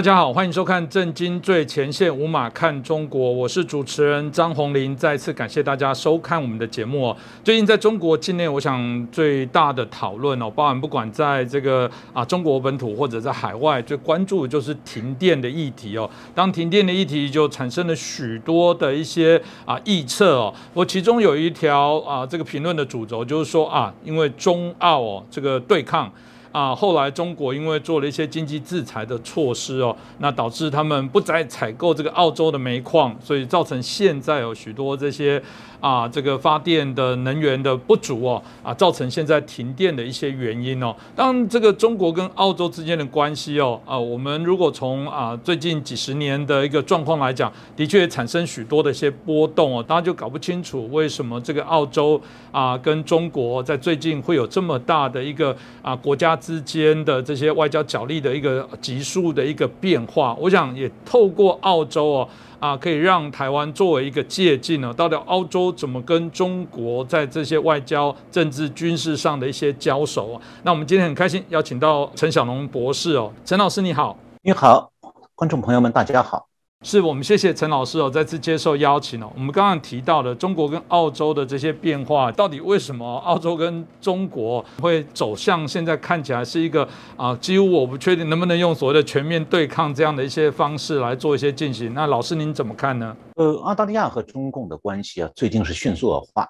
大家好，欢迎收看《震惊最前线》，无马看中国，我是主持人张宏林。再次感谢大家收看我们的节目哦。最近在中国境内，我想最大的讨论哦，包含不管在这个啊中国本土或者在海外，最关注的就是停电的议题哦。当停电的议题就产生了许多的一些啊臆测哦。我其中有一条啊这个评论的主轴就是说啊，因为中澳哦这个对抗。啊，后来中国因为做了一些经济制裁的措施哦，那导致他们不再采购这个澳洲的煤矿，所以造成现在有许多这些。啊，这个发电的能源的不足哦，啊，造成现在停电的一些原因哦。当这个中国跟澳洲之间的关系哦，啊，我们如果从啊最近几十年的一个状况来讲，的确产生许多的一些波动哦，大家就搞不清楚为什么这个澳洲啊跟中国在最近会有这么大的一个啊国家之间的这些外交角力的一个急速的一个变化。我想也透过澳洲哦。啊，可以让台湾作为一个借鉴呢，到底澳洲怎么跟中国在这些外交、政治、军事上的一些交手啊？那我们今天很开心邀请到陈小龙博士哦，陈老师你好，你好，观众朋友们大家好。是我们谢谢陈老师哦，再次接受邀请哦。我们刚刚提到的中国跟澳洲的这些变化，到底为什么澳洲跟中国会走向现在看起来是一个啊，几乎我不确定能不能用所谓的全面对抗这样的一些方式来做一些进行。那老师您怎么看呢？呃，澳大利亚和中共的关系啊，最近是迅速恶化。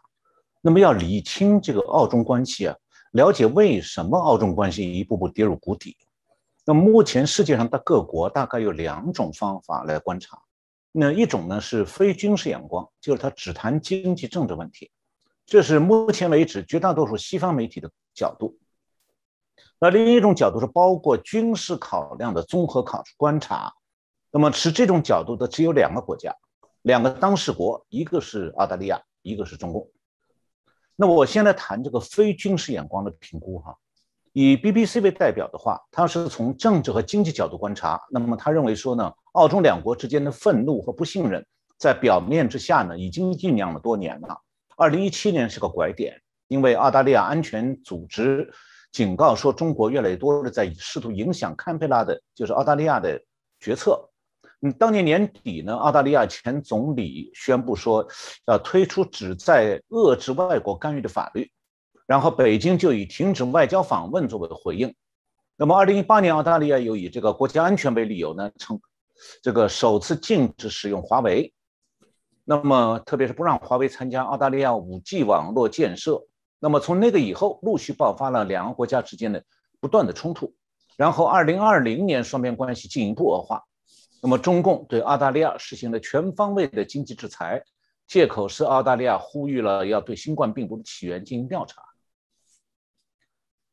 那么要理清这个澳中关系啊，了解为什么澳中关系一步步跌入谷底。那目前世界上的各国大概有两种方法来观察，那一种呢是非军事眼光，就是它只谈经济政治问题，这是目前为止绝大多数西方媒体的角度。那另一种角度是包括军事考量的综合考观察，那么持这种角度的只有两个国家，两个当事国，一个是澳大利亚，一个是中共。那我先来谈这个非军事眼光的评估哈。以 BBC 为代表的话，他是从政治和经济角度观察。那么他认为说呢，澳中两国之间的愤怒和不信任，在表面之下呢，已经酝酿了多年了。二零一七年是个拐点，因为澳大利亚安全组织警告说，中国越来越多的在试图影响堪培拉的，就是澳大利亚的决策。嗯，当年年底呢，澳大利亚前总理宣布说，要推出旨在遏制外国干预的法律。然后北京就以停止外交访问作为回应。那么，二零一八年，澳大利亚又以这个国家安全为理由呢，称这个首次禁止使用华为。那么，特别是不让华为参加澳大利亚五 G 网络建设。那么，从那个以后，陆续爆发了两个国家之间的不断的冲突。然后，二零二零年，双边关系进一步恶化。那么，中共对澳大利亚实行了全方位的经济制裁，借口是澳大利亚呼吁了要对新冠病毒的起源进行调查。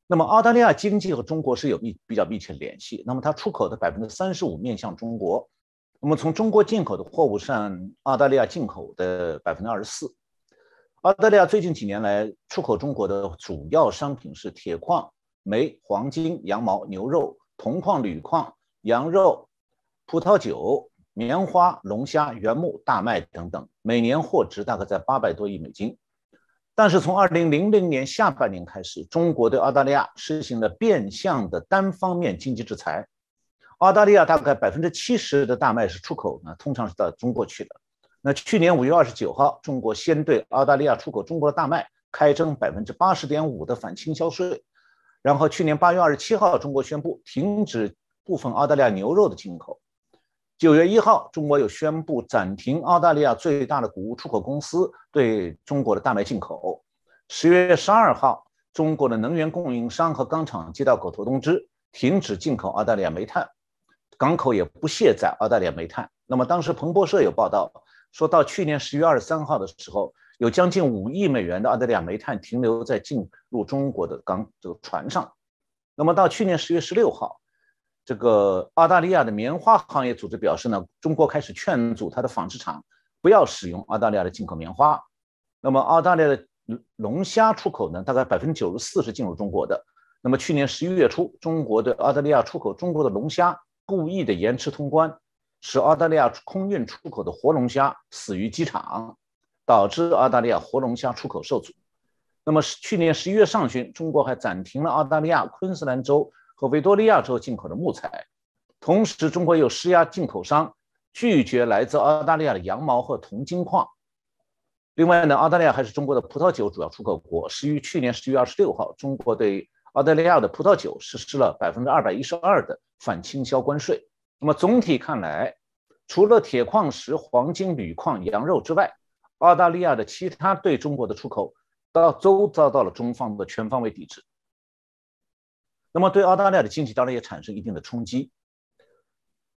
那么澳大利亚经济和中国是有密比较密切联系。那么它出口的百分之三十五面向中国，那么从中国进口的货物上，澳大利亚进口的百分之二十四。澳大利亚最近几年来出口中国的主要商品是铁矿、煤、黄金、羊毛、牛肉、铜矿、铝矿、羊肉、葡萄酒、棉花、龙虾、原木、大麦等等，每年货值大概在八百多亿美金。但是从二零零零年下半年开始，中国对澳大利亚实行了变相的单方面经济制裁。澳大利亚大概百分之七十的大麦是出口呢，通常是到中国去的。那去年五月二十九号，中国先对澳大利亚出口中国的大麦开征百分之八十点五的反倾销税。然后去年八月二十七号，中国宣布停止部分澳大利亚牛肉的进口。九月一号，中国又宣布暂停澳大利亚最大的谷物出口公司对中国的大麦进口。十月十二号，中国的能源供应商和钢厂接到口头通知，停止进口澳大利亚煤炭，港口也不卸载澳大利亚煤炭。那么当时彭博社有报道，说到去年十月二十三号的时候，有将近五亿美元的澳大利亚煤炭停留在进入中国的港这个船上。那么到去年十月十六号。这个澳大利亚的棉花行业组织表示呢，中国开始劝阻它的纺织厂不要使用澳大利亚的进口棉花。那么澳大利亚的龙虾出口呢，大概百分之九十四是进入中国的。那么去年十一月初，中国对澳大利亚出口中国的龙虾故意的延迟通关，使澳大利亚空运出口的活龙虾死于机场，导致澳大利亚活龙虾出口受阻。那么去年十一月上旬，中国还暂停了澳大利亚昆士兰州。和维多利亚州进口的木材，同时，中国又施压进口商拒绝来自澳大利亚的羊毛和铜金矿。另外呢，澳大利亚还是中国的葡萄酒主要出口国。始于去年十月二十六号，中国对澳大利亚的葡萄酒实施了百分之二百一十二的反倾销关税。那么总体看来，除了铁矿石、黄金、铝矿、羊肉之外，澳大利亚的其他对中国的出口到都遭到了中方的全方位抵制。那么对澳大利亚的经济当然也产生一定的冲击。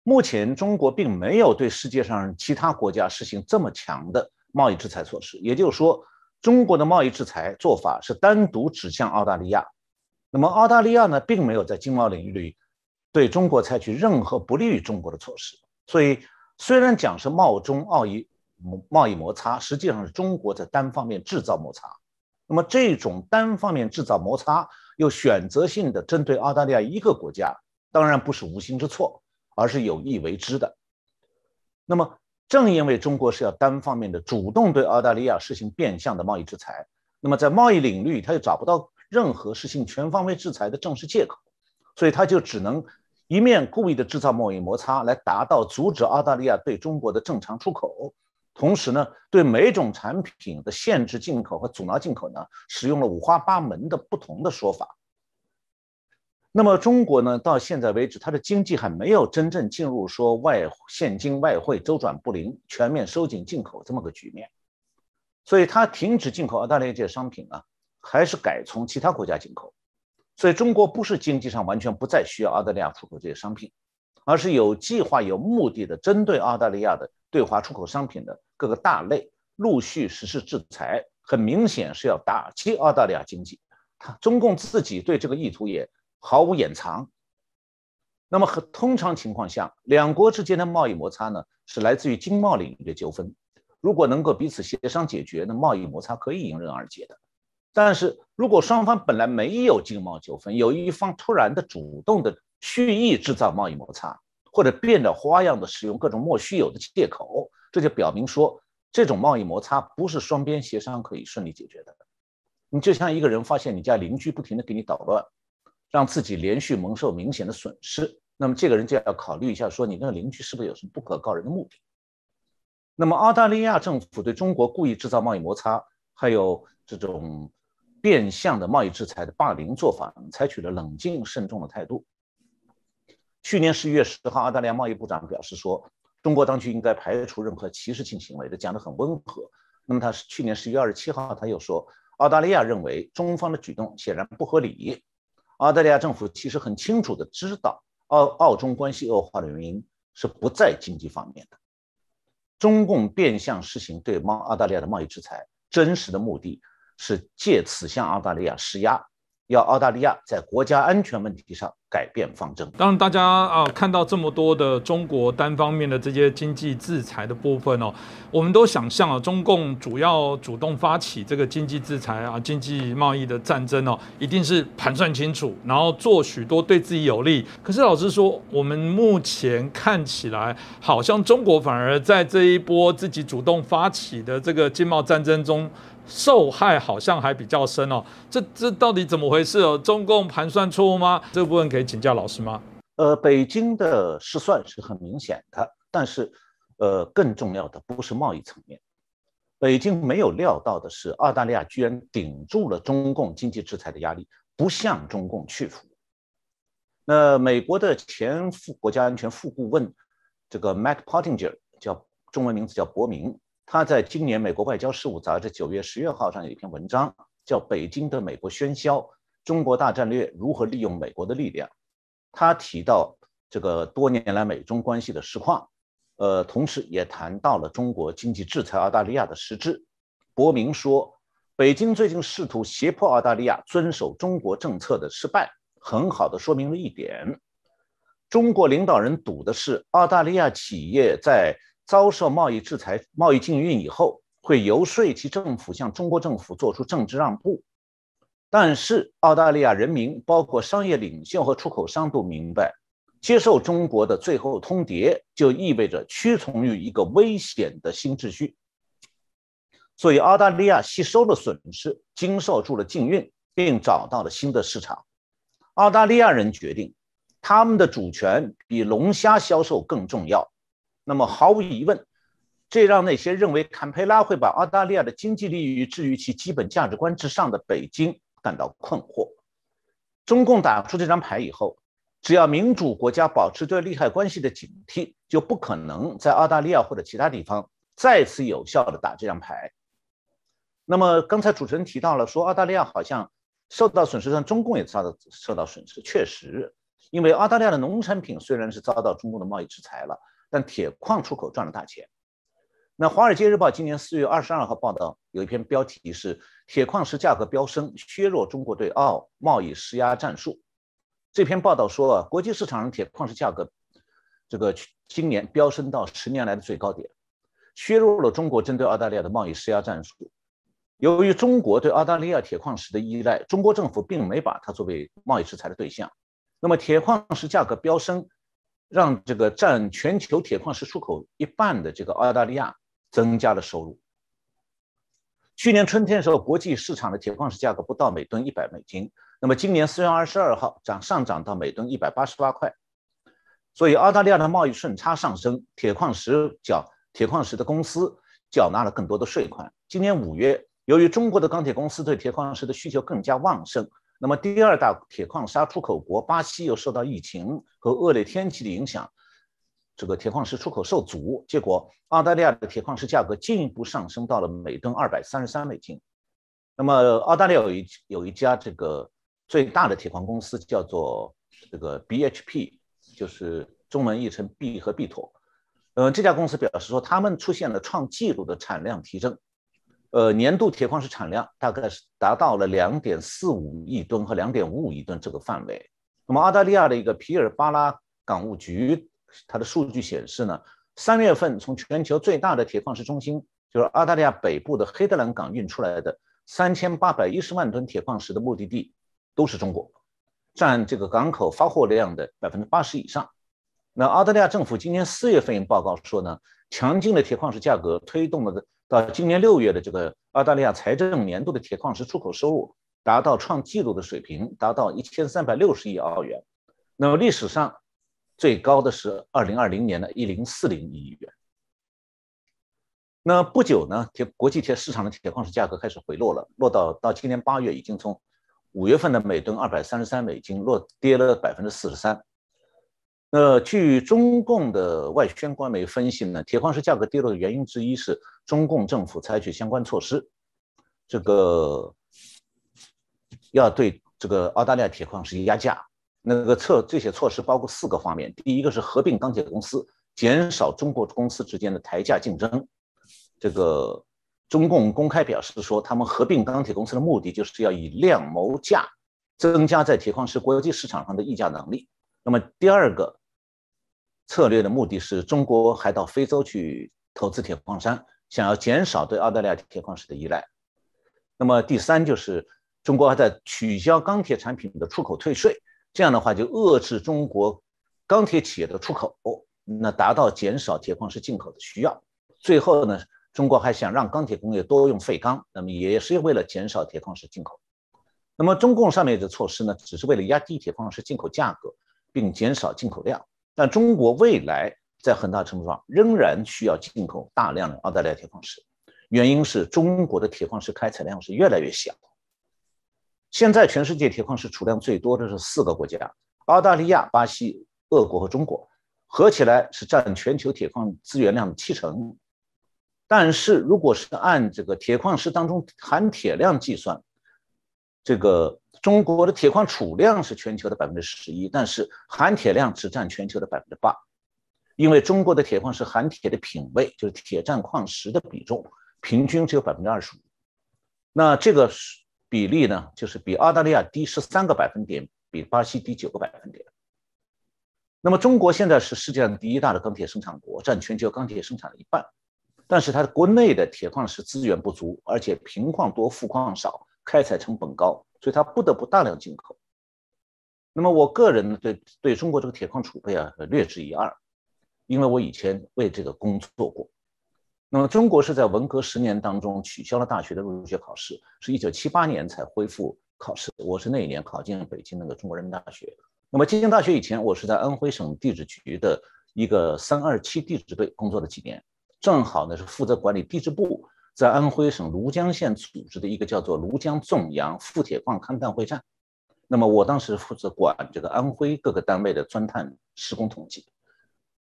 目前中国并没有对世界上其他国家实行这么强的。贸易制裁措施，也就是说，中国的贸易制裁做法是单独指向澳大利亚。那么，澳大利亚呢，并没有在经贸领域里对中国采取任何不利于中国的措施。所以，虽然讲是贸中澳易贸易摩擦，实际上是中国在单方面制造摩擦。那么，这种单方面制造摩擦，又选择性的针对澳大利亚一个国家，当然不是无心之错，而是有意为之的。那么。正因为中国是要单方面的主动对澳大利亚实行变相的贸易制裁，那么在贸易领域，他又找不到任何实行全方位制裁的正式借口，所以他就只能一面故意的制造贸易摩擦，来达到阻止澳大利亚对中国的正常出口，同时呢，对每种产品的限制进口和阻挠进口呢，使用了五花八门的不同的说法。那么中国呢？到现在为止，它的经济还没有真正进入说外现金外汇周转不灵、全面收紧进口这么个局面，所以它停止进口澳大利亚这些商品啊，还是改从其他国家进口。所以中国不是经济上完全不再需要澳大利亚出口这些商品，而是有计划、有目的的针对澳大利亚的对华出口商品的各个大类陆续实施制裁，很明显是要打击澳大利亚经济。它中共自己对这个意图也。毫无掩藏。那么，和通常情况下，两国之间的贸易摩擦呢，是来自于经贸领域的纠纷。如果能够彼此协商解决，那贸易摩擦可以迎刃而解的。但是如果双方本来没有经贸纠纷，有一方突然的主动的蓄意制造贸易摩擦，或者变着花样的使用各种莫须有的借口，这就表明说，这种贸易摩擦不是双边协商可以顺利解决的。你就像一个人发现你家邻居不停的给你捣乱。让自己连续蒙受明显的损失，那么这个人就要考虑一下，说你那个邻居是不是有什么不可告人的目的？那么澳大利亚政府对中国故意制造贸易摩擦，还有这种变相的贸易制裁的霸凌做法，采取了冷静慎重的态度。去年十一月十号，澳大利亚贸易部长表示说，中国当局应该排除任何歧视性行为的，讲得很温和。那么他是去年十一月二十七号，他又说，澳大利亚认为中方的举动显然不合理。澳大利亚政府其实很清楚的知道，澳澳中关系恶化的原因是不在经济方面的。中共变相实行对贸澳大利亚的贸易制裁，真实的目的是借此向澳大利亚施压。要澳大利亚在国家安全问题上改变方针。当然，大家啊看到这么多的中国单方面的这些经济制裁的部分哦，我们都想象啊，中共主要主动发起这个经济制裁啊、经济贸易的战争哦，一定是盘算清楚，然后做许多对自己有利。可是老实说，我们目前看起来，好像中国反而在这一波自己主动发起的这个经贸战争中。受害好像还比较深哦，这这到底怎么回事哦？中共盘算错误吗？这部分可以请教老师吗？呃，北京的失算是很明显的，但是，呃，更重要的不是贸易层面，北京没有料到的是，澳大利亚居然顶住了中共经济制裁的压力，不向中共屈服。那美国的前副国家安全副顾问，这个 Matt Pottinger，叫中文名字叫伯明。他在今年《美国外交事务》杂志九月十月号上有一篇文章，叫《北京的美国喧嚣：中国大战略如何利用美国的力量》。他提到这个多年来美中关系的实况，呃，同时也谈到了中国经济制裁澳大利亚的实质。伯明说，北京最近试图胁迫澳大利亚遵守中国政策的失败，很好的说明了一点：中国领导人赌的是澳大利亚企业在。遭受贸易制裁、贸易禁运以后，会游说其政府向中国政府做出政治让步。但是，澳大利亚人民，包括商业领袖和出口商都明白，接受中国的最后通牒，就意味着屈从于一个危险的新秩序。所以，澳大利亚吸收了损失，经受住了禁运，并找到了新的市场。澳大利亚人决定，他们的主权比龙虾销售更重要。那么毫无疑问，这让那些认为坎培拉会把澳大利亚的经济利益置于其基本价值观之上的北京感到困惑。中共打出这张牌以后，只要民主国家保持对利害关系的警惕，就不可能在澳大利亚或者其他地方再次有效的打这张牌。那么刚才主持人提到了，说澳大利亚好像受到损失，但中共也遭到受到损失。确实，因为澳大利亚的农产品虽然是遭到中共的贸易制裁了，但铁矿出口赚了大钱。那《华尔街日报》今年四月二十二号报道，有一篇标题是“铁矿石价格飙升，削弱中国对澳贸易施压战术”。这篇报道说啊，国际市场上铁矿石价格这个今年飙升到十年来的最高点，削弱了中国针对澳大利亚的贸易施压战术。由于中国对澳大利亚铁矿石的依赖，中国政府并没把它作为贸易制裁的对象。那么，铁矿石价格飙升，让这个占全球铁矿石出口一半的这个澳大利亚。增加了收入。去年春天的时候，国际市场的铁矿石价格不到每吨一百美金，那么今年四月二十二号涨上涨到每吨一百八十八块，所以澳大利亚的贸易顺差上升，铁矿石缴铁矿石的公司缴纳了更多的税款。今年五月，由于中国的钢铁公司对铁矿石的需求更加旺盛，那么第二大铁矿砂出口国巴西又受到疫情和恶劣天气的影响。这个铁矿石出口受阻，结果澳大利亚的铁矿石价格进一步上升到了每吨二百三十三美金。那么澳大利亚有一有一家这个最大的铁矿公司叫做这个 BHP，就是中文译成 B 和 B 妥。呃，这家公司表示说，他们出现了创纪录的产量提升，呃，年度铁矿石产量大概是达到了两点四五亿吨和两点五五亿吨这个范围。那么澳大利亚的一个皮尔巴拉港务局。它的数据显示呢，三月份从全球最大的铁矿石中心，就是澳大利亚北部的黑德兰港运出来的三千八百一十万吨铁矿石的目的地都是中国，占这个港口发货量的百分之八十以上。那澳大利亚政府今年四月份报告说呢，强劲的铁矿石价格推动了到今年六月的这个澳大利亚财政年度的铁矿石出口收入达到创纪录的水平，达到一千三百六十亿澳元。那么历史上。最高的是二零二零年的一零四零亿元。那不久呢，铁国际铁市场的铁矿石价格开始回落了，落到到今年八月已经从五月份的每吨二百三十三美金落跌了百分之四十三。那据中共的外宣官媒分析呢，铁矿石价格跌落的原因之一是中共政府采取相关措施，这个要对这个澳大利亚铁矿石压价。那个措这些措施包括四个方面，第一个是合并钢铁公司，减少中国公司之间的抬价竞争。这个中共公开表示说，他们合并钢铁公司的目的就是要以量谋价，增加在铁矿石国际市场上的议价能力。那么第二个策略的目的是中国还到非洲去投资铁矿山，想要减少对澳大利亚铁矿石的依赖。那么第三就是中国还在取消钢铁产品的出口退税。这样的话就遏制中国钢铁企业的出口，那达到减少铁矿石进口的需要。最后呢，中国还想让钢铁工业多用废钢，那么也是为了减少铁矿石进口。那么中共上面的措施呢，只是为了压低铁矿石进口价格，并减少进口量。但中国未来在很大程度上仍然需要进口大量的澳大利亚铁矿石，原因是中国的铁矿石开采量是越来越小。现在全世界铁矿石储量最多的是四个国家：澳大利亚、巴西、俄国和中国，合起来是占全球铁矿资源量的七成。但是，如果是按这个铁矿石当中含铁量计算，这个中国的铁矿储量是全球的百分之十一，但是含铁量只占全球的百分之八，因为中国的铁矿石含铁的品位，就是铁占矿石的比重，平均只有百分之二十五。那这个。比例呢，就是比澳大利亚低十三个百分点，比巴西低九个百分点。那么中国现在是世界上第一大的钢铁生产国，占全球钢铁生产的一半。但是它的国内的铁矿石资源不足，而且贫矿多、富矿少，开采成本高，所以它不得不大量进口。那么我个人呢，对对中国这个铁矿储备啊，略知一二，因为我以前为这个工作过。那么，中国是在文革十年当中取消了大学的入学考试，是一九七八年才恢复考试。我是那一年考进北京那个中国人民大学，那么进大学以前，我是在安徽省地质局的一个三二七地质队工作了几年，正好呢是负责管理地质部在安徽省庐江县组织的一个叫做庐江纵阳富铁矿勘探会战。那么我当时负责管这个安徽各个单位的钻探施工统计。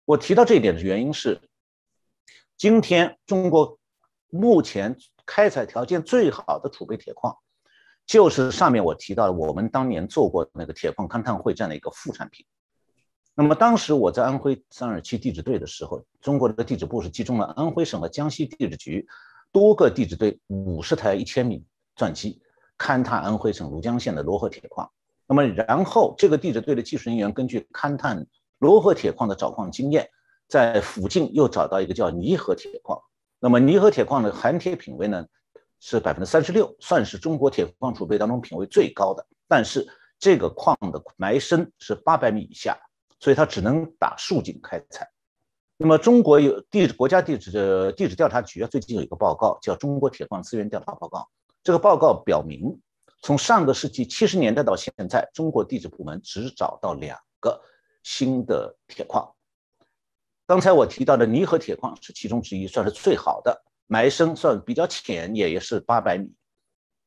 我提到这一点的原因是，今天中国目前开采条件最好的储备铁矿。就是上面我提到的，我们当年做过那个铁矿勘探会战的一个副产品。那么当时我在安徽三二七地质队的时候，中国的地质部是集中了安徽省和江西地质局多个地质队五十台一千米钻机，勘探安徽省庐江县的罗河铁矿。那么然后这个地质队的技术人员根据勘探罗河铁矿的找矿经验，在附近又找到一个叫泥河铁矿。那么泥河铁矿的含铁品位呢？是百分之三十六，算是中国铁矿储备当中品位最高的。但是这个矿的埋深是八百米以下，所以它只能打竖井开采。那么中国有地国家地质的地质调查局啊，最近有一个报告叫《中国铁矿资源调查报告》。这个报告表明，从上个世纪七十年代到现在，中国地质部门只找到两个新的铁矿。刚才我提到的泥河铁矿是其中之一，算是最好的。埋深算比较浅，也也是八百米。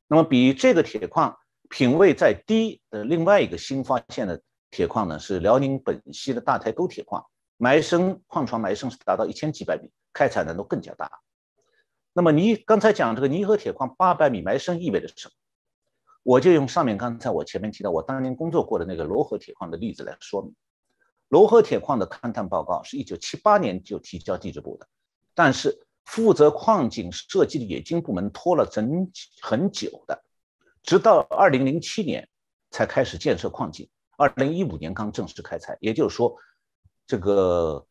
那么比这个铁矿品位再低的另外一个新发现的铁矿呢，是辽宁本溪的大台沟铁矿，埋深矿床埋深是达到一千几百米，开采难度更加大。那么你刚才讲这个泥河铁矿八百米埋深意味着什么？我就用上面刚才我前面提到我当年工作过的那个罗河铁矿的例子来说明。罗河铁矿的勘探报告是一九七八年就提交地质部的，但是。负责矿井设计的冶金部门拖了整很久的，直到二零零七年才开始建设矿井，二零一五年刚正式开采。也就是说，这个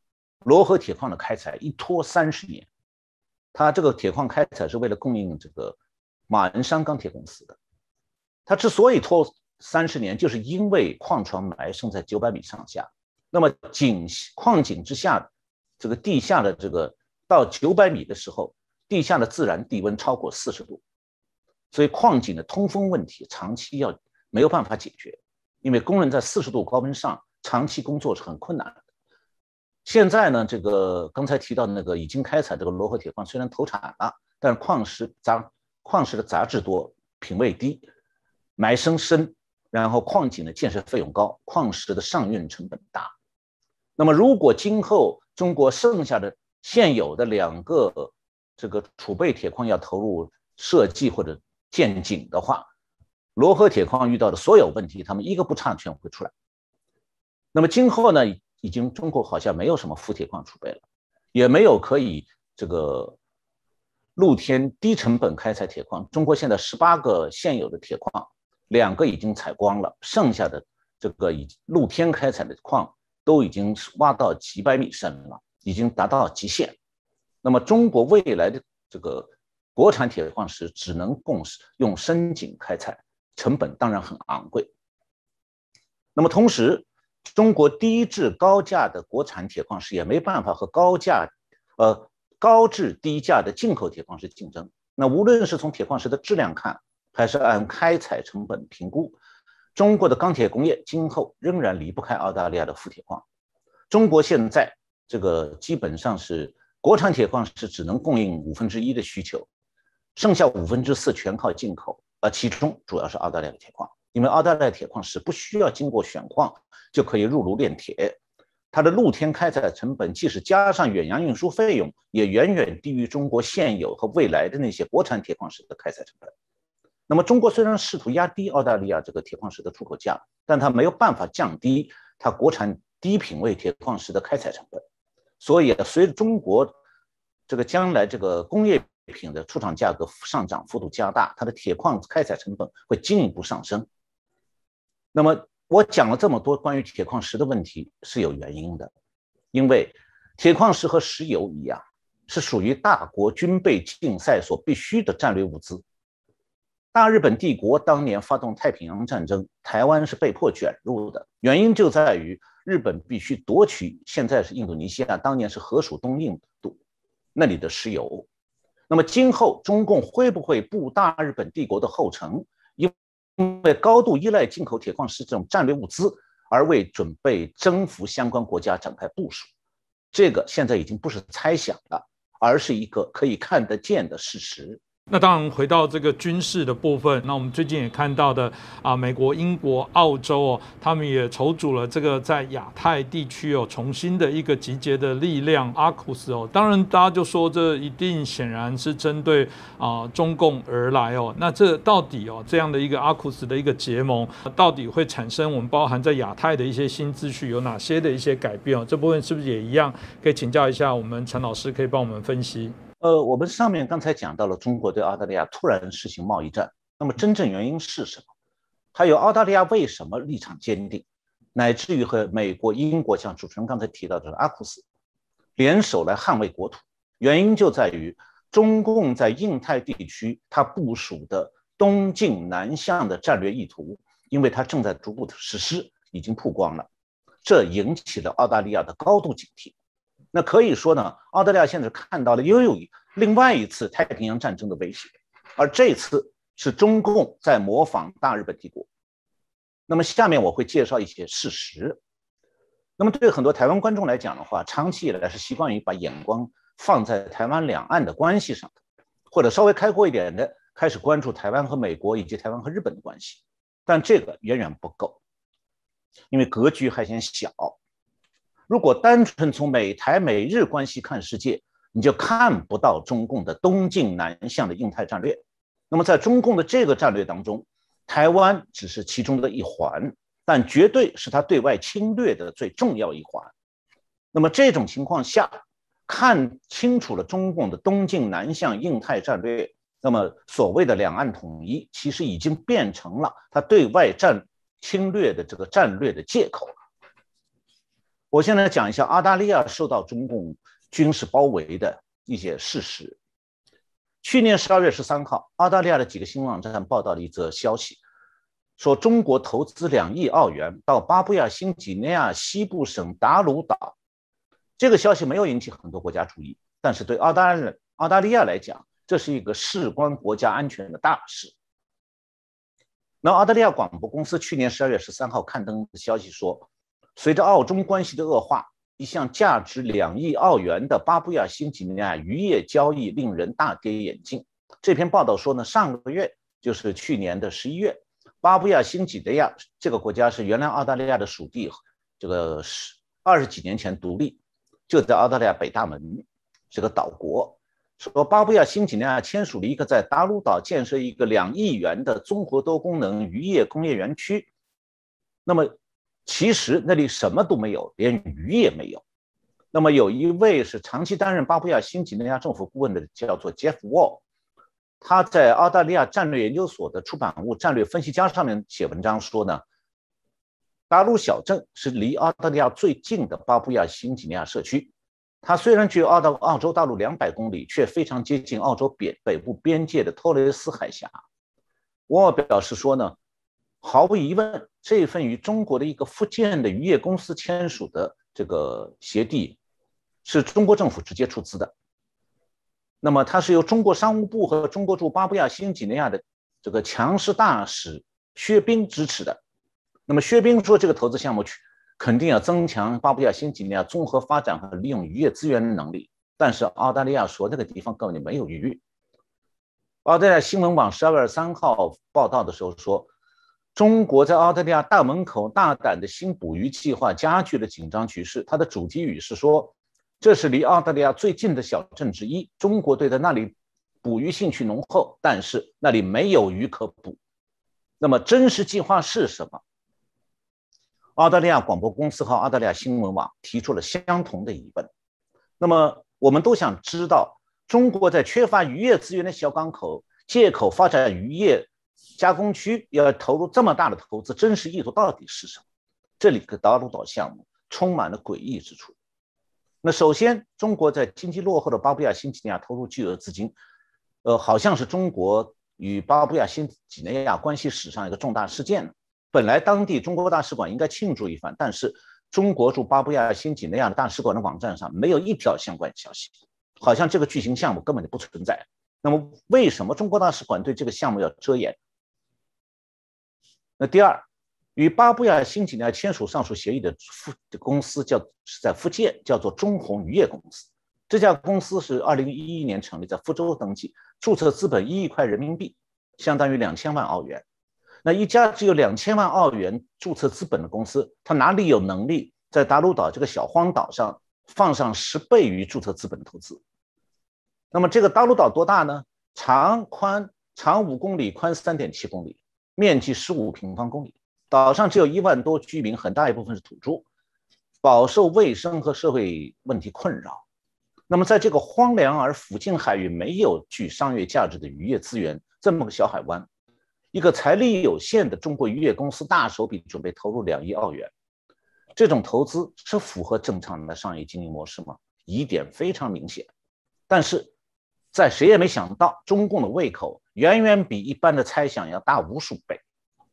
罗河铁矿的开采一拖三十年。它这个铁矿开采是为了供应这个马鞍山钢铁公司的。它之所以拖三十年，就是因为矿床埋深在九百米上下，那么井矿井之下这个地下的这个。到九百米的时候，地下的自然地温超过四十度，所以矿井的通风问题长期要没有办法解决，因为工人在四十度高温上长期工作是很困难的。现在呢，这个刚才提到的那个已经开采这个罗河铁矿，虽然投产了，但是矿石杂矿石的杂质多，品位低，埋深深，然后矿井的建设费用高，矿石的上运成本大。那么如果今后中国剩下的现有的两个这个储备铁矿要投入设计或者建井的话，罗河铁矿遇到的所有问题，他们一个不差全会出来。那么今后呢，已经中国好像没有什么富铁矿储备了，也没有可以这个露天低成本开采铁矿。中国现在十八个现有的铁矿，两个已经采光了，剩下的这个已露天开采的矿都已经挖到几百米深了。已经达到极限，那么中国未来的这个国产铁矿石只能供用深井开采，成本当然很昂贵。那么同时，中国低质高价的国产铁矿石也没办法和高价，呃高质低价的进口铁矿石竞争。那无论是从铁矿石的质量看，还是按开采成本评估，中国的钢铁工业今后仍然离不开澳大利亚的富铁矿。中国现在。这个基本上是国产铁矿石只能供应五分之一的需求，剩下五分之四全靠进口，而其中主要是澳大利亚的铁矿，因为澳大利亚铁矿石不需要经过选矿就可以入炉炼铁，它的露天开采成本即使加上远洋运输费用，也远远低于中国现有和未来的那些国产铁矿石的开采成本。那么中国虽然试图压低澳大利亚这个铁矿石的出口价，但它没有办法降低它国产低品位铁矿石的开采成本。所以，随着中国这个将来这个工业品的出厂价格上涨幅度加大，它的铁矿开采成本会进一步上升。那么，我讲了这么多关于铁矿石的问题是有原因的，因为铁矿石和石油一样，是属于大国军备竞赛所必须的战略物资。大日本帝国当年发动太平洋战争，台湾是被迫卷入的，原因就在于。日本必须夺取现在是印度尼西亚，当年是河属东印度那里的石油。那么今后中共会不会步大日本帝国的后尘，为高度依赖进口铁矿石这种战略物资而为准备征服相关国家展开部署。这个现在已经不是猜想了，而是一个可以看得见的事实。那当然，回到这个军事的部分，那我们最近也看到的啊，美国、英国、澳洲哦，他们也筹组了这个在亚太地区哦，重新的一个集结的力量阿库斯哦。当然，大家就说这一定显然是针对啊中共而来哦。那这到底哦这样的一个阿库斯的一个结盟，到底会产生我们包含在亚太的一些新秩序有哪些的一些改变哦？这部分是不是也一样？可以请教一下我们陈老师，可以帮我们分析。呃，我们上面刚才讲到了中国对澳大利亚突然实行贸易战，那么真正原因是什么？还有澳大利亚为什么立场坚定，乃至于和美国、英国像主持人刚才提到的阿库斯联手来捍卫国土，原因就在于中共在印太地区它部署的东进南向的战略意图，因为它正在逐步的实施，已经曝光了，这引起了澳大利亚的高度警惕。那可以说呢，澳大利亚现在看到了又有另外一次太平洋战争的威胁，而这次是中共在模仿大日本帝国。那么下面我会介绍一些事实。那么对很多台湾观众来讲的话，长期以来是习惯于把眼光放在台湾两岸的关系上，或者稍微开阔一点的开始关注台湾和美国以及台湾和日本的关系，但这个远远不够，因为格局还嫌小。如果单纯从美台美日关系看世界，你就看不到中共的东进南向的印太战略。那么在中共的这个战略当中，台湾只是其中的一环，但绝对是他对外侵略的最重要一环。那么这种情况下，看清楚了中共的东进南向印太战略，那么所谓的两岸统一，其实已经变成了他对外战侵略的这个战略的借口。我现在讲一下澳大利亚受到中共军事包围的一些事实。去年十二月十三号，澳大利亚的几个新闻网站报道了一则消息，说中国投资两亿澳元到巴布亚新几内亚西部省达鲁岛。这个消息没有引起很多国家注意，但是对澳大利澳大利亚来讲，这是一个事关国家安全的大事。那澳大利亚广播公司去年十二月十三号刊登的消息说。随着澳中关系的恶化，一项价值两亿澳元的巴布亚新几内亚渔业交易令人大跌眼镜。这篇报道说呢，上个月就是去年的十一月，巴布亚新几内亚这个国家是原来澳大利亚的属地，这个是二十几年前独立，就在澳大利亚北大门，这个岛国。说巴布亚新几内亚签署了一个在达鲁岛建设一个两亿元的综合多功能渔业工业园区，那么。其实那里什么都没有，连鱼也没有。那么有一位是长期担任巴布亚新几内亚政府顾问的，叫做 Jeff Wall，他在澳大利亚战略研究所的出版物《战略分析家》上面写文章说呢，达鲁小镇是离澳大利亚最近的巴布亚新几内亚社区。它虽然距澳大澳洲大陆两百公里，却非常接近澳洲北北部边界的托雷斯海峡。沃尔表示说呢。毫无疑问，这份与中国的一个福建的渔业公司签署的这个协议，是中国政府直接出资的。那么，它是由中国商务部和中国驻巴布亚新几内亚的这个强势大使薛斌支持的。那么，薛斌说，这个投资项目去肯定要增强巴布亚新几内亚综合发展和利用渔业资源的能力。但是，澳大利亚说那个地方根本就没有鱼。澳大利亚新闻网十二月三号报道的时候说。中国在澳大利亚大门口大胆的新捕鱼计划加剧了紧张局势。它的主题语是说，这是离澳大利亚最近的小镇之一，中国队在那里捕鱼兴趣浓厚，但是那里没有鱼可捕。那么真实计划是什么？澳大利亚广播公司和澳大利亚新闻网提出了相同的疑问。那么我们都想知道，中国在缺乏渔业资源的小港口，借口发展渔业。加工区要投入这么大的投资，真实意图到底是什么？这里的达鲁岛项目充满了诡异之处。那首先，中国在经济落后的巴布亚新几内亚投入巨额资金，呃，好像是中国与巴布亚新几内亚关系史上一个重大事件。本来当地中国大使馆应该庆祝一番，但是中国驻巴布亚新几内亚的大使馆的网站上没有一条相关消息，好像这个巨型项目根本就不存在。那么，为什么中国大使馆对这个项目要遮掩？那第二，与巴布亚新几内亚签署上述协议的福公司叫是在福建，叫做中宏渔业公司。这家公司是二零一一年成立，在福州登记，注册资本一亿块人民币，相当于两千万澳元。那一家只有两千万澳元注册资本的公司，它哪里有能力在达鲁岛这个小荒岛上放上十倍于注册资本的投资？那么这个大陆岛多大呢？长宽长五公里，宽三点七公里，面积十五平方公里。岛上只有一万多居民，很大一部分是土著，饱受卫生和社会问题困扰。那么在这个荒凉而附近海域没有具商业价值的渔业资源，这么个小海湾。一个财力有限的中国渔业公司大手笔准备投入两亿澳元，这种投资是符合正常的商业经营模式吗？疑点非常明显。但是，在谁也没想到，中共的胃口远远比一般的猜想要大无数倍，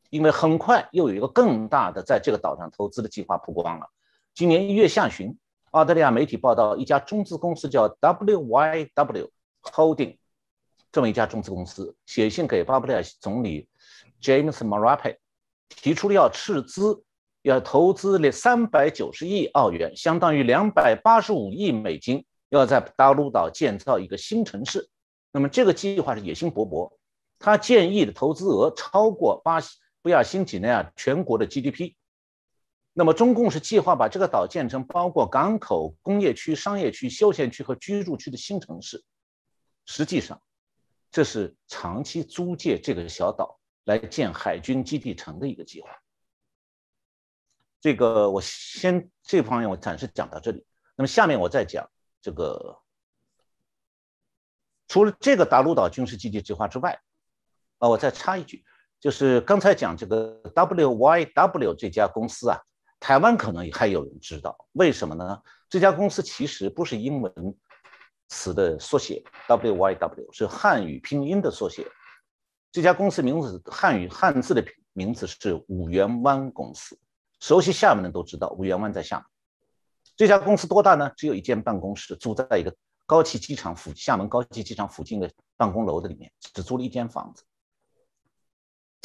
因为很快又有一个更大的在这个岛上投资的计划曝光了。今年一月下旬，澳大利亚媒体报道，一家中资公司叫 WYW Holding。这么一家中资公司写信给巴布亚总理 James Marape，提出了要斥资，要投资了三百九十亿澳元，相当于两百八十五亿美金，要在大陆岛建造一个新城市。那么这个计划是野心勃勃，他建议的投资额超过巴西布亚新几内亚全国的 GDP。那么中共是计划把这个岛建成包括港口、工业区、商业区、休闲区和居住区的新城市。实际上，这是长期租借这个小岛来建海军基地城的一个计划。这个我先这方面我暂时讲到这里。那么下面我再讲这个，除了这个达鲁岛军事基地计划之外，啊，我再插一句，就是刚才讲这个 WYW 这家公司啊，台湾可能还有人知道，为什么呢？这家公司其实不是英文。词的缩写 WYW 是汉语拼音的缩写。这家公司名字汉语汉字的名字是五缘湾公司。熟悉厦门的都知道，五缘湾在厦门。这家公司多大呢？只有一间办公室，租在一个高崎机场附厦门高崎机场附近的办公楼的里面，只租了一间房子。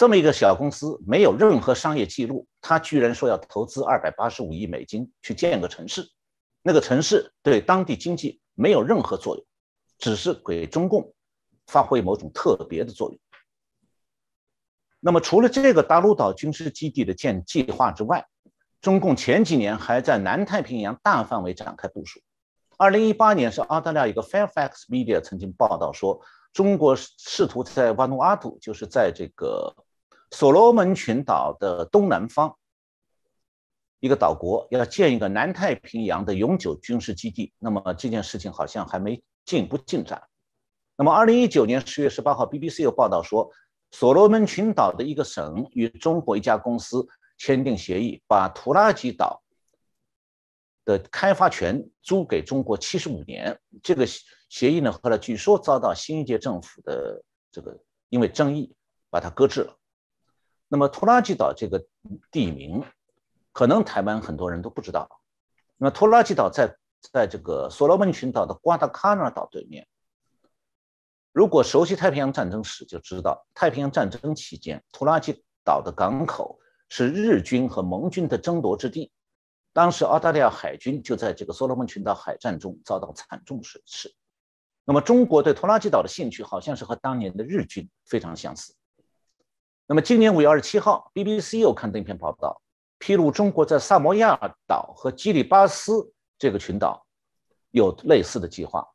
这么一个小公司，没有任何商业记录，他居然说要投资二百八十五亿美金去建个城市。那个城市对当地经济。没有任何作用，只是给中共发挥某种特别的作用。那么，除了这个大陆岛军事基地的建计划之外，中共前几年还在南太平洋大范围展开部署。二零一八年是澳大利亚一个 Fairfax Media 曾经报道说，中国试图在瓦努阿图，就是在这个所罗门群岛的东南方。一个岛国要建一个南太平洋的永久军事基地，那么这件事情好像还没进一步进展。那么，二零一九年十月十八号，BBC 又报道说，所罗门群岛的一个省与中国一家公司签订协议，把图拉吉岛的开发权租给中国七十五年。这个协议呢，后来据说遭到新一届政府的这个因为争议把它搁置了。那么，图拉机岛这个地名。可能台湾很多人都不知道，那么托拉机岛在在这个所罗门群岛的瓜达卡纳岛对面。如果熟悉太平洋战争史，就知道太平洋战争期间，图拉机岛的港口是日军和盟军的争夺之地。当时澳大利亚海军就在这个所罗门群岛海战中遭到惨重损失。那么中国对拖拉机岛的兴趣，好像是和当年的日军非常相似。那么今年五月二十七号，BBC 又刊登一篇报道。披露中国在萨摩亚岛和基里巴斯这个群岛有类似的计划。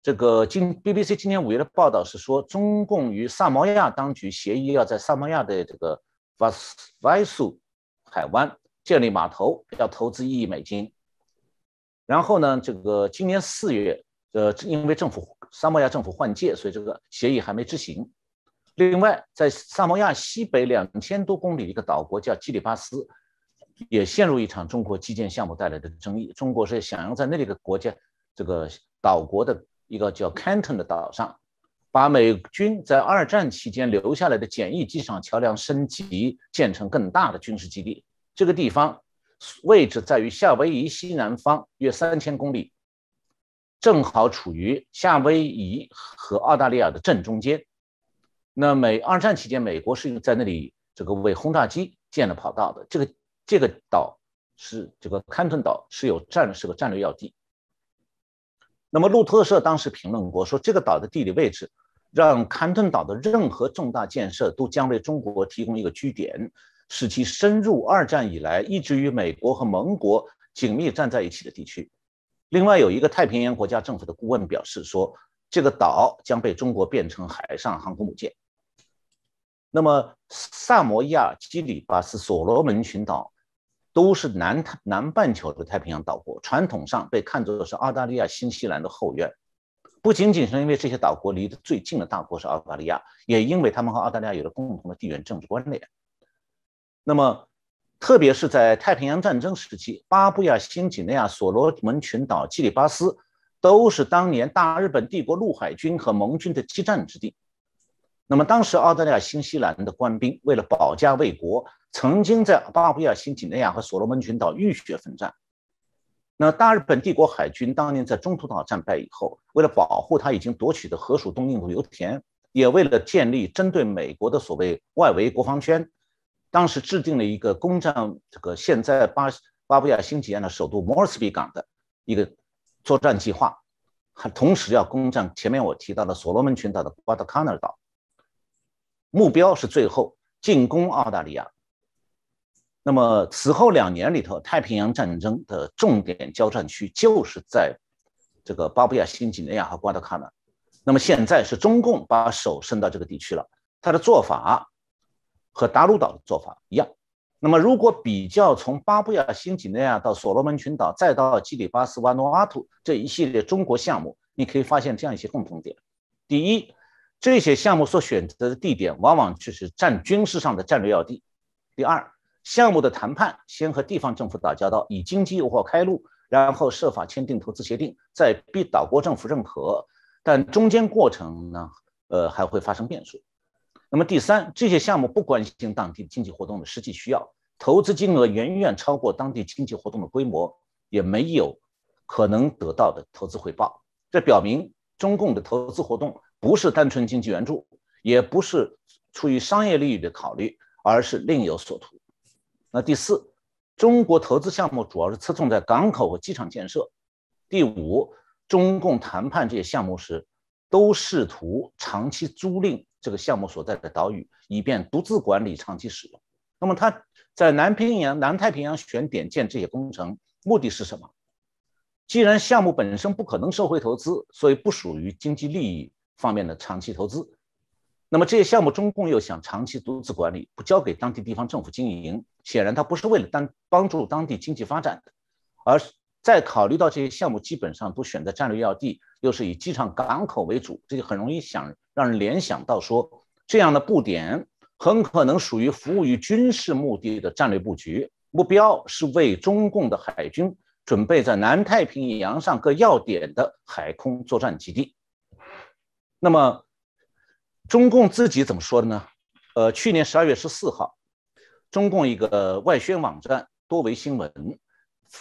这个今 BBC 今年五月的报道是说，中共与萨摩亚当局协议要在萨摩亚的这个瓦斯瓦苏海湾建立码头，要投资一亿美金。然后呢，这个今年四月，呃，因为政府萨摩亚政府换届，所以这个协议还没执行。另外，在萨摩亚西北两千多公里一个岛国叫基里巴斯，也陷入一场中国基建项目带来的争议。中国是想要在那个国家这个岛国的一个叫 Canton 的岛上，把美军在二战期间留下来的简易机场桥梁升级，建成更大的军事基地。这个地方位置在于夏威夷西南方约三千公里，正好处于夏威夷和澳大利亚的正中间。那美二战期间，美国是在那里这个为轰炸机建了跑道的。这个这个岛是这个坎顿岛是有战是个战略要地。那么路透社当时评论过说，这个岛的地理位置让坎顿岛的任何重大建设都将为中国提供一个据点，使其深入二战以来一直与美国和盟国紧密站在一起的地区。另外，有一个太平洋国家政府的顾问表示说，这个岛将被中国变成海上航空母舰。那么，萨摩亚、基里巴斯、所罗门群岛都是南太南半球的太平洋岛国，传统上被看作是澳大利亚、新西兰的后院。不仅仅是因为这些岛国离得最近的大国是澳大利亚，也因为他们和澳大利亚有着共同的地缘政治关联。那么，特别是在太平洋战争时期，巴布亚新几内亚、所罗门群岛、基里巴斯都是当年大日本帝国陆海军和盟军的激战之地。那么，当时澳大利亚、新西兰的官兵为了保家卫国，曾经在巴布亚新几内亚和所罗门群岛浴血奋战。那大日本帝国海军当年在中途岛战败以后，为了保护他已经夺取的河属东印度油田，也为了建立针对美国的所谓外围国防圈。当时制定了一个攻占这个现在巴巴布亚新几内亚的首都摩尔斯比港的一个作战计划，还同时要攻占前面我提到的所罗门群岛的瓜达卡纳尔岛，目标是最后进攻澳大利亚。那么此后两年里头，太平洋战争的重点交战区就是在这个巴布亚新几内亚和瓜达卡纳。那么现在是中共把手伸到这个地区了，他的做法。和达鲁岛的做法一样。那么，如果比较从巴布亚新几内亚到所罗门群岛，再到基里巴斯、瓦努阿图这一系列中国项目，你可以发现这样一些共同点：第一，这些项目所选择的地点往往就是占军事上的战略要地；第二，项目的谈判先和地方政府打交道，以经济诱惑开路，然后设法签订投资协定，再逼岛国政府认可，但中间过程呢，呃，还会发生变数。那么第三，这些项目不关心当地经济活动的实际需要，投资金额远远超过当地经济活动的规模，也没有可能得到的投资回报。这表明中共的投资活动不是单纯经济援助，也不是出于商业利益的考虑，而是另有所图。那第四，中国投资项目主要是侧重在港口和机场建设。第五，中共谈判这些项目时，都试图长期租赁。这个项目所在的岛屿，以便独自管理、长期使用。那么，他在南平洋、南太平洋选点建这些工程，目的是什么？既然项目本身不可能收回投资，所以不属于经济利益方面的长期投资。那么，这些项目中共又想长期独自管理，不交给当地地方政府经营，显然他不是为了当帮助当地经济发展的，而在考虑到这些项目基本上都选择战略要地，又是以机场、港口为主，这就很容易想。让人联想到说，这样的布点很可能属于服务于军事目的的战略布局，目标是为中共的海军准备在南太平洋上各要点的海空作战基地。那么，中共自己怎么说的呢？呃，去年十二月十四号，中共一个外宣网站多维新闻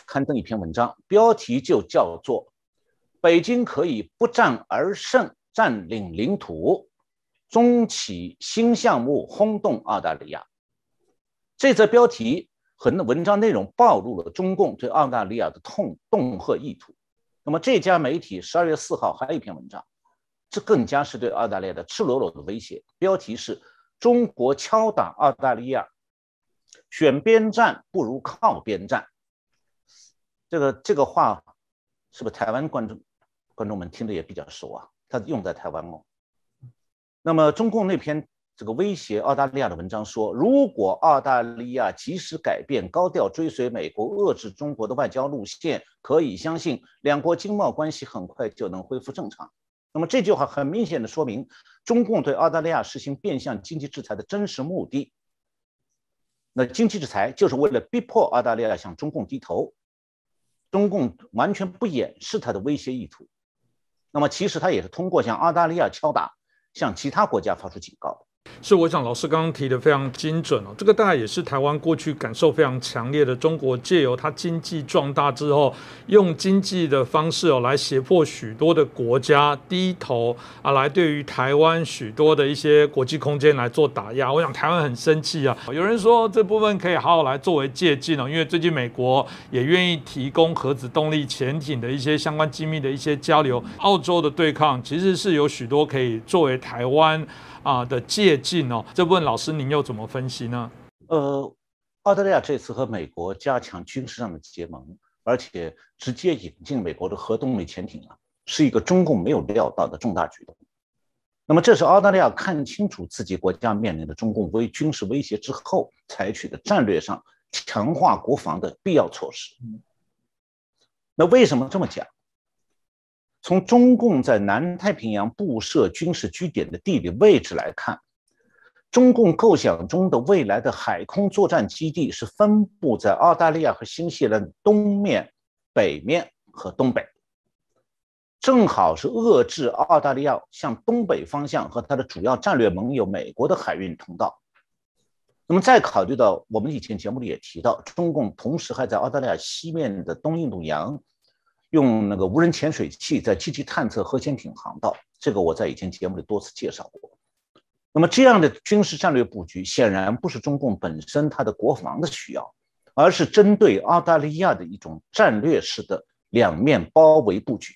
刊登一篇文章，标题就叫做“北京可以不战而胜”。占领领土，中企新项目轰动澳大利亚。这则标题和文章内容暴露了中共对澳大利亚的痛恫吓意图。那么这家媒体十二月四号还有一篇文章，这更加是对澳大利亚的赤裸裸的威胁。标题是“中国敲打澳大利亚，选边站不如靠边站”。这个这个话是不是台湾观众观众们听的也比较熟啊？它用在台湾哦。那么中共那篇这个威胁澳大利亚的文章说，如果澳大利亚及时改变高调追随美国遏制中国的外交路线，可以相信两国经贸关系很快就能恢复正常。那么这句话很明显的说明，中共对澳大利亚实行变相经济制裁的真实目的。那经济制裁就是为了逼迫澳大利亚向中共低头，中共完全不掩饰他的威胁意图。那么其实他也是通过向澳大利亚敲打，向其他国家发出警告。是，我想老师刚刚提的非常精准哦，这个大概也是台湾过去感受非常强烈的。中国借由它经济壮大之后，用经济的方式哦来胁迫许多的国家低头啊，来对于台湾许多的一些国际空间来做打压。我想台湾很生气啊。有人说这部分可以好好来作为借鉴哦，因为最近美国也愿意提供核子动力潜艇的一些相关机密的一些交流。澳洲的对抗其实是有许多可以作为台湾。啊的借近哦，这问老师您又怎么分析呢？呃，澳大利亚这次和美国加强军事上的结盟，而且直接引进美国的核动力潜艇啊，是一个中共没有料到的重大举动。那么，这是澳大利亚看清楚自己国家面临的中共威军事威胁之后采取的战略上强化国防的必要措施。那为什么这么讲？从中共在南太平洋布设军事据点的地理位置来看，中共构想中的未来的海空作战基地是分布在澳大利亚和新西兰东面、北面和东北，正好是遏制澳大利亚向东北方向和它的主要战略盟友美国的海运通道。那么再考虑到我们以前节目里也提到，中共同时还在澳大利亚西面的东印度洋。用那个无人潜水器在积极探测核潜艇航道，这个我在以前节目里多次介绍过。那么这样的军事战略布局显然不是中共本身它的国防的需要，而是针对澳大利亚的一种战略式的两面包围布局。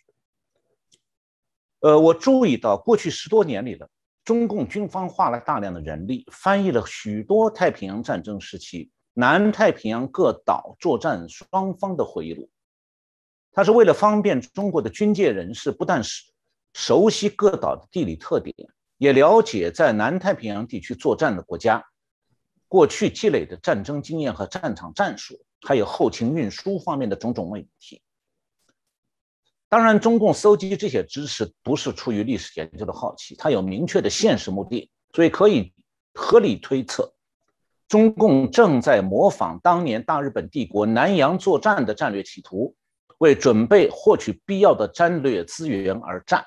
呃，我注意到过去十多年里了，中共军方花了大量的人力，翻译了许多太平洋战争时期南太平洋各岛作战双方的回忆录。他是为了方便中国的军界人士，不但是熟悉各岛的地理特点，也了解在南太平洋地区作战的国家过去积累的战争经验和战场战术，还有后勤运输方面的种种问题。当然，中共搜集这些知识不是出于历史研究的好奇，它有明确的现实目的，所以可以合理推测，中共正在模仿当年大日本帝国南洋作战的战略企图。为准备获取必要的战略资源而战，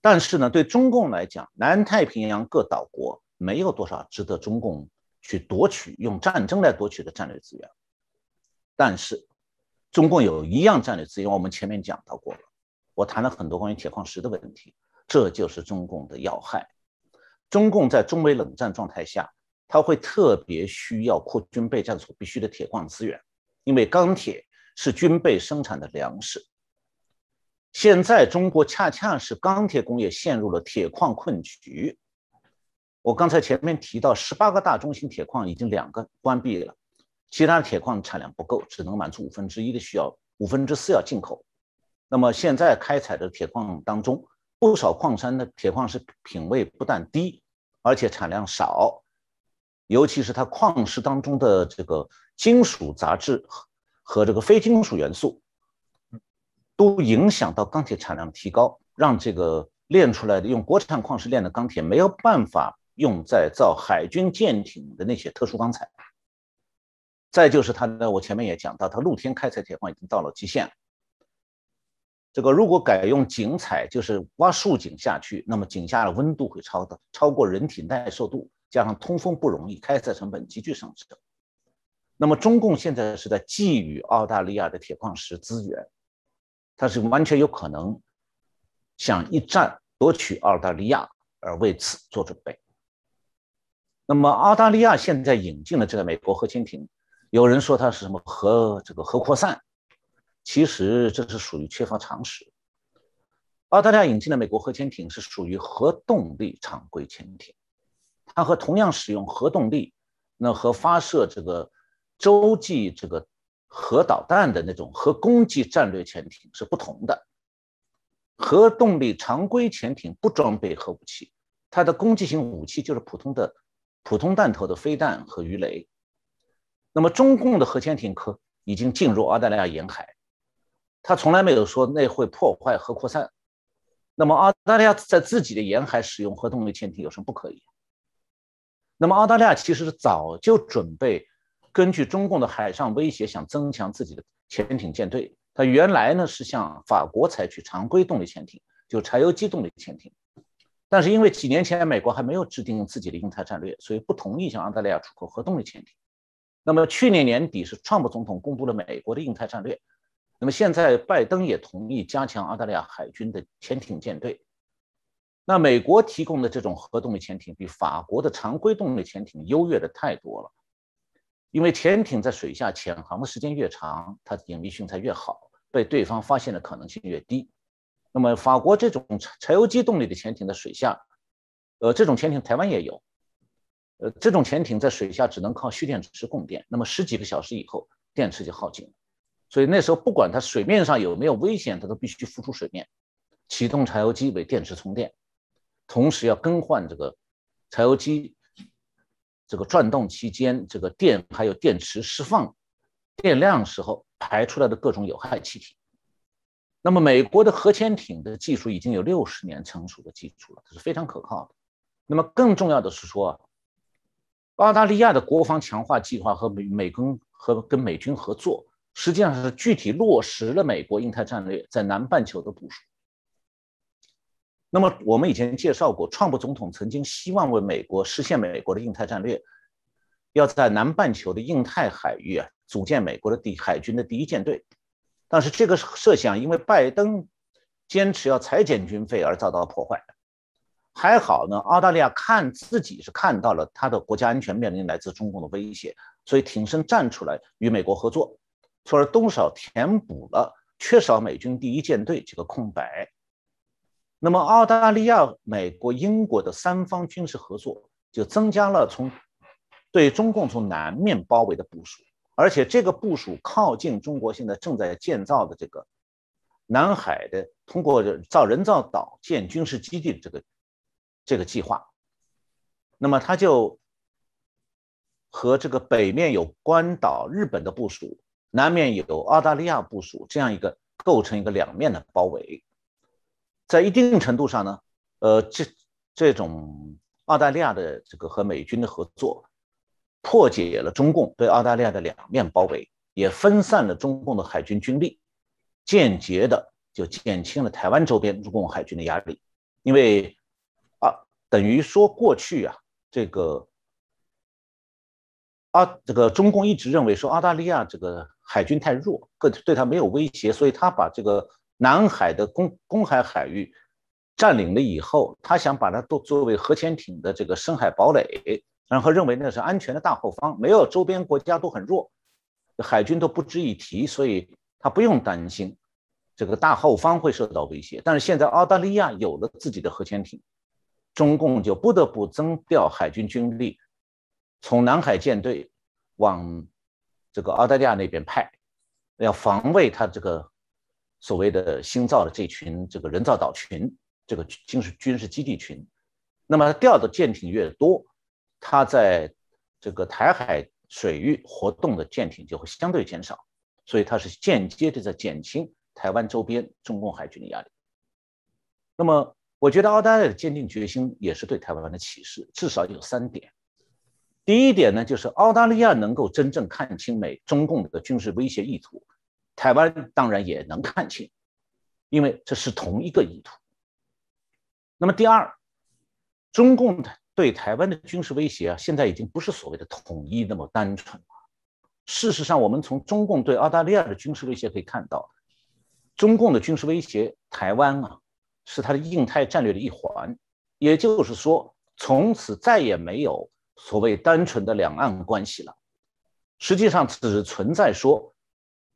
但是呢，对中共来讲，南太平洋各岛国没有多少值得中共去夺取、用战争来夺取的战略资源。但是，中共有一样战略资源，我们前面讲到过了。我谈了很多关于铁矿石的问题，这就是中共的要害。中共在中美冷战状态下，他会特别需要扩军备战所必须的铁矿资源，因为钢铁。是军备生产的粮食。现在中国恰恰是钢铁工业陷入了铁矿困局。我刚才前面提到，十八个大中型铁矿已经两个关闭了，其他铁矿产量不够，只能满足五分之一的需要，五分之四要进口。那么现在开采的铁矿当中，不少矿山的铁矿石品位不但低，而且产量少，尤其是它矿石当中的这个金属杂质和。和这个非金属元素都影响到钢铁产量的提高，让这个炼出来的用国产矿石炼的钢铁没有办法用在造海军舰艇的那些特殊钢材。再就是它的，我前面也讲到，它露天开采铁矿已经到了极限。这个如果改用井采，就是挖竖井下去，那么井下的温度会超的超过人体耐受度，加上通风不容易，开采成本急剧上升。那么，中共现在是在觊觎澳大利亚的铁矿石资源，它是完全有可能想一战夺取澳大利亚，而为此做准备。那么，澳大利亚现在引进了这个美国核潜艇，有人说它是什么核这个核扩散，其实这是属于缺乏常识。澳大利亚引进的美国核潜艇是属于核动力常规潜艇，它和同样使用核动力，那和发射这个。洲际这个核导弹的那种核攻击战略潜艇是不同的。核动力常规潜艇不装备核武器，它的攻击型武器就是普通的普通弹头的飞弹和鱼雷。那么中共的核潜艇可已经进入澳大利亚沿海，他从来没有说那会破坏核扩散。那么澳大利亚在自己的沿海使用核动力潜艇有什么不可以？那么澳大利亚其实早就准备。根据中共的海上威胁，想增强自己的潜艇舰队。他原来呢是向法国采取常规动力潜艇，就柴油机动力潜艇。但是因为几年前美国还没有制定自己的印太战略，所以不同意向澳大利亚出口核动力潜艇。那么去年年底是川普总统公布了美国的印太战略，那么现在拜登也同意加强澳大利亚海军的潜艇舰队。那美国提供的这种核动力潜艇比法国的常规动力潜艇优越的太多了，因为潜艇在水下潜航的时间越长，它的隐蔽性才越好，被对方发现的可能性越低。那么法国这种柴油机动力的潜艇在水下，呃，这种潜艇台湾也有，呃，这种潜艇在水下只能靠蓄电池供电，那么十几个小时以后电池就耗尽了，所以那时候不管它水面上有没有危险，它都必须浮出水面，启动柴油机为电池充电。同时要更换这个柴油机这个转动期间，这个电还有电池释放电量时候排出来的各种有害气体。那么美国的核潜艇的技术已经有六十年成熟的技术了，这是非常可靠的。那么更重要的是说，澳大利亚的国防强化计划和美美跟和跟美军合作，实际上是具体落实了美国印太战略在南半球的部署。那么我们以前介绍过，川普总统曾经希望为美国实现美国的印太战略，要在南半球的印太海域啊组建美国的第海军的第一舰队。但是这个设想因为拜登坚持要裁减军费而遭到了破坏。还好呢，澳大利亚看自己是看到了他的国家安全面临来自中共的威胁，所以挺身站出来与美国合作，从而多少填补了缺少美军第一舰队这个空白。那么，澳大利亚、美国、英国的三方军事合作就增加了从对中共从南面包围的部署，而且这个部署靠近中国现在正在建造的这个南海的通过造人造岛建军事基地的这个这个计划。那么，它就和这个北面有关岛、日本的部署，南面有澳大利亚部署，这样一个构成一个两面的包围。在一定程度上呢，呃，这这种澳大利亚的这个和美军的合作，破解了中共对澳大利亚的两面包围，也分散了中共的海军军力，间接的就减轻了台湾周边中共海军的压力。因为啊，等于说过去啊，这个啊，这个中共一直认为说澳大利亚这个海军太弱，个对他没有威胁，所以他把这个。南海的公公海海域占领了以后，他想把它都作为核潜艇的这个深海堡垒，然后认为那是安全的大后方，没有周边国家都很弱，海军都不值一提，所以他不用担心这个大后方会受到威胁。但是现在澳大利亚有了自己的核潜艇，中共就不得不增调海军军力，从南海舰队往这个澳大利亚那边派，要防卫他这个。所谓的新造的这群这个人造岛群，这个军事军事基地群，那么调的舰艇越多，它在这个台海水域活动的舰艇就会相对减少，所以它是间接的在减轻台湾周边中共海军的压力。那么，我觉得澳大利亚的坚定决心也是对台湾的启示，至少有三点。第一点呢，就是澳大利亚能够真正看清美中共的军事威胁意图。台湾当然也能看清，因为这是同一个意图。那么第二，中共对台湾的军事威胁啊，现在已经不是所谓的统一那么单纯了。事实上，我们从中共对澳大利亚的军事威胁可以看到，中共的军事威胁台湾啊，是它的印太战略的一环。也就是说，从此再也没有所谓单纯的两岸关系了。实际上，只存在说。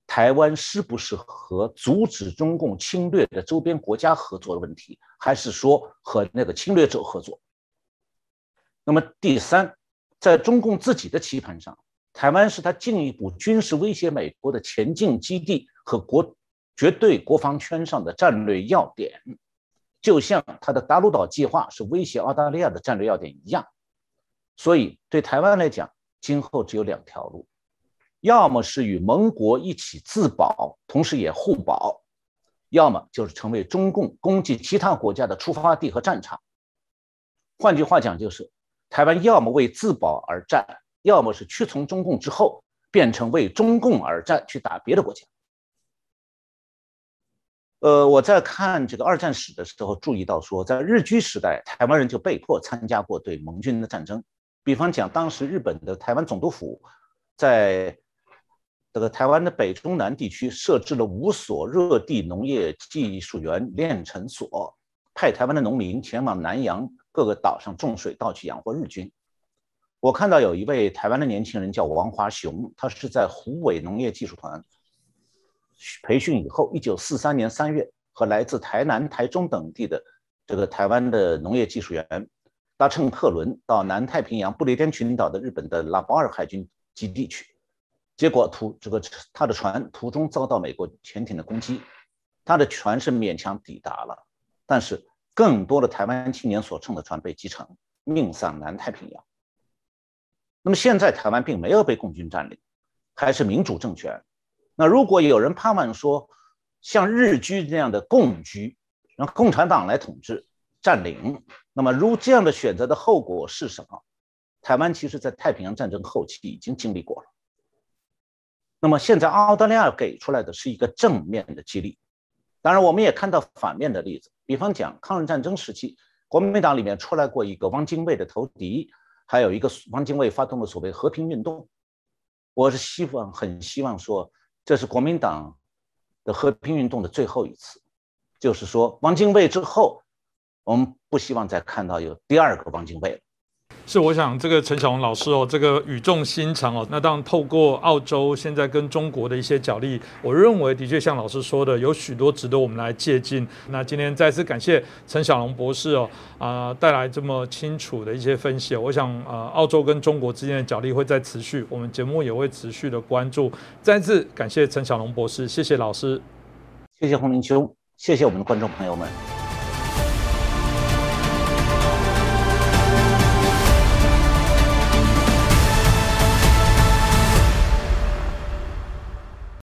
台湾是不是和阻止中共侵略的周边国家合作的问题，还是说和那个侵略者合作？那么第三，在中共自己的棋盘上，台湾是他进一步军事威胁美国的前进基地和国绝对国防圈上的战略要点，就像他的达鲁岛计划是威胁澳大利亚的战略要点一样。所以对台湾来讲，今后只有两条路。要么是与盟国一起自保，同时也互保；要么就是成为中共攻击其他国家的出发地和战场。换句话讲，就是台湾要么为自保而战，要么是屈从中共之后变成为中共而战，去打别的国家。呃，我在看这个二战史的时候，注意到说，在日据时代，台湾人就被迫参加过对盟军的战争。比方讲，当时日本的台湾总督府在这个台湾的北中南地区设置了五所热地农业技术园炼成所，派台湾的农民前往南洋各个岛上种水稻去养活日军。我看到有一位台湾的年轻人叫王华雄，他是在虎尾农业技术团。培训以后，一九四三年三月，和来自台南、台中等地的这个台湾的农业技术员搭乘客轮到南太平洋布列颠群岛的日本的拉保尔海军基地去，结果途这个他的船途中遭到美国潜艇的攻击，他的船是勉强抵达了，但是更多的台湾青年所乘的船被击沉，命丧南太平洋。那么现在台湾并没有被共军占领，还是民主政权。那如果有人盼望说，像日居这样的共居，让共产党来统治占领，那么如这样的选择的后果是什么？台湾其实在太平洋战争后期已经经历过了。那么现在澳大利亚给出来的是一个正面的激励，当然我们也看到反面的例子，比方讲抗日战争时期，国民党里面出来过一个汪精卫的投敌，还有一个汪精卫发动的所谓和平运动。我是希望很希望说。这是国民党的和平运动的最后一次，就是说，汪精卫之后，我们不希望再看到有第二个汪精卫了。是，我想这个陈小龙老师哦，这个语重心长哦。那当然，透过澳洲现在跟中国的一些角力，我认为的确像老师说的，有许多值得我们来借鉴。那今天再次感谢陈小龙博士哦，啊，带来这么清楚的一些分析。我想，呃，澳洲跟中国之间的角力会在持续，我们节目也会持续的关注。再次感谢陈小龙博士，谢谢老师，谢谢洪明兄，谢谢我们的观众朋友们。